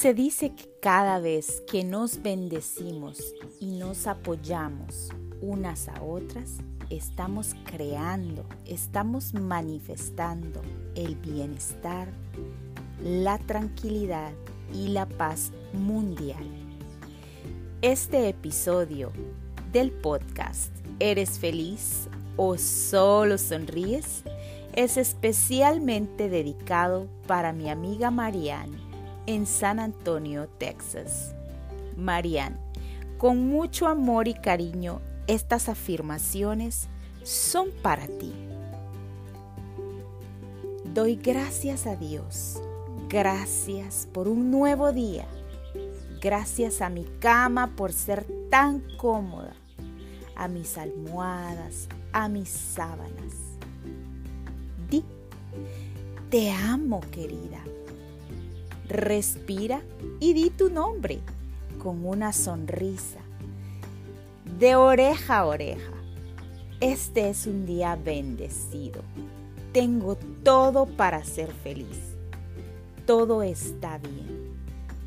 Se dice que cada vez que nos bendecimos y nos apoyamos unas a otras, estamos creando, estamos manifestando el bienestar, la tranquilidad y la paz mundial. Este episodio del podcast ¿Eres feliz o solo sonríes? es especialmente dedicado para mi amiga Marianne en San Antonio, Texas. Marianne, con mucho amor y cariño, estas afirmaciones son para ti. Doy gracias a Dios, gracias por un nuevo día, gracias a mi cama por ser tan cómoda, a mis almohadas, a mis sábanas. Di, te amo querida Respira y di tu nombre con una sonrisa de oreja a oreja. Este es un día bendecido. Tengo todo para ser feliz. Todo está bien.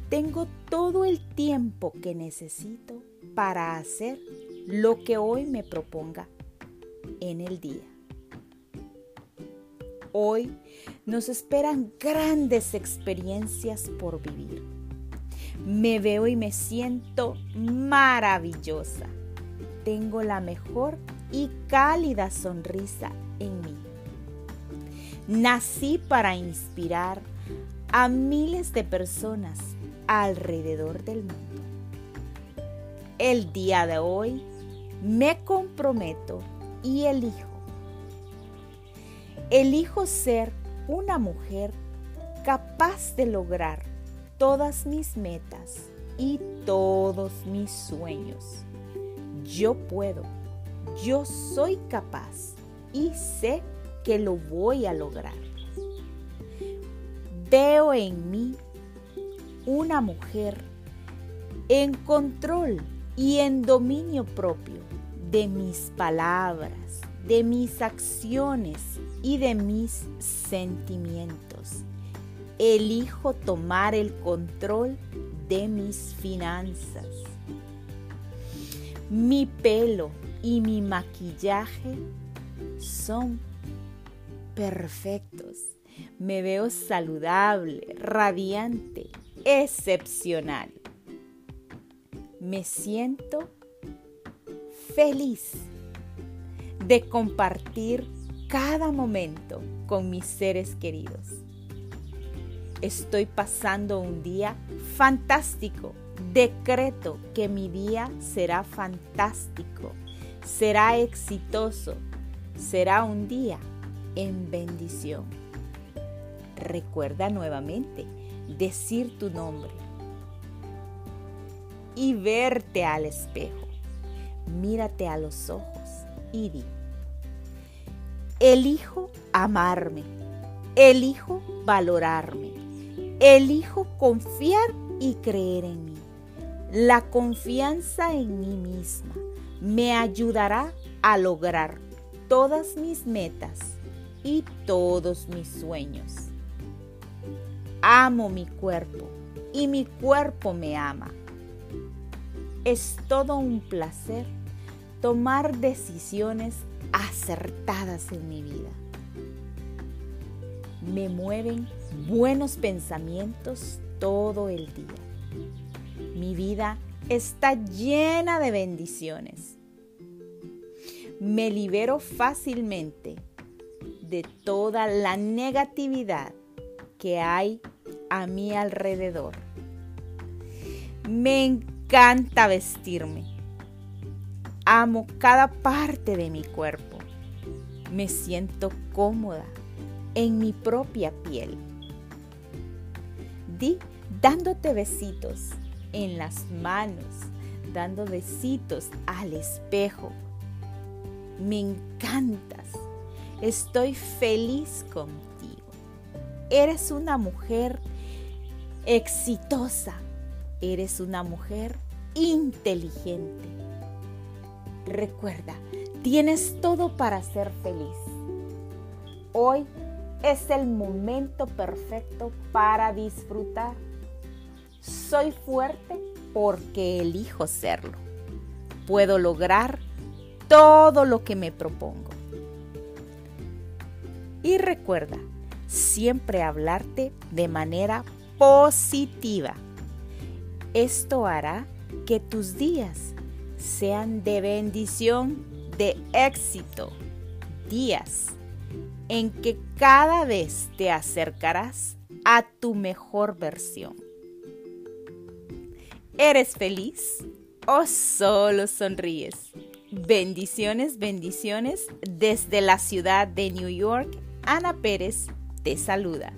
Tengo todo el tiempo que necesito para hacer lo que hoy me proponga en el día. Hoy nos esperan grandes experiencias por vivir. Me veo y me siento maravillosa. Tengo la mejor y cálida sonrisa en mí. Nací para inspirar a miles de personas alrededor del mundo. El día de hoy me comprometo y elijo Elijo ser una mujer capaz de lograr todas mis metas y todos mis sueños. Yo puedo, yo soy capaz y sé que lo voy a lograr. Veo en mí una mujer en control y en dominio propio de mis palabras, de mis acciones y de mis sentimientos. Elijo tomar el control de mis finanzas. Mi pelo y mi maquillaje son perfectos. Me veo saludable, radiante, excepcional. Me siento feliz de compartir cada momento con mis seres queridos. Estoy pasando un día fantástico. Decreto que mi día será fantástico, será exitoso, será un día en bendición. Recuerda nuevamente decir tu nombre y verte al espejo. Mírate a los ojos y di Elijo amarme, elijo valorarme, elijo confiar y creer en mí. La confianza en mí misma me ayudará a lograr todas mis metas y todos mis sueños. Amo mi cuerpo y mi cuerpo me ama. Es todo un placer tomar decisiones acertadas en mi vida. Me mueven buenos pensamientos todo el día. Mi vida está llena de bendiciones. Me libero fácilmente de toda la negatividad que hay a mi alrededor. Me encanta vestirme Amo cada parte de mi cuerpo. Me siento cómoda en mi propia piel. Di dándote besitos en las manos, dando besitos al espejo. Me encantas. Estoy feliz contigo. Eres una mujer exitosa. Eres una mujer inteligente Recuerda, tienes todo para ser feliz. Hoy es el momento perfecto para disfrutar. Soy fuerte porque elijo serlo. Puedo lograr todo lo que me propongo. Y recuerda, siempre hablarte de manera positiva. Esto hará que tus días sean de bendición, de éxito, días en que cada vez te acercarás a tu mejor versión. ¿Eres feliz o solo sonríes? Bendiciones, bendiciones desde la ciudad de New York. Ana Pérez te saluda.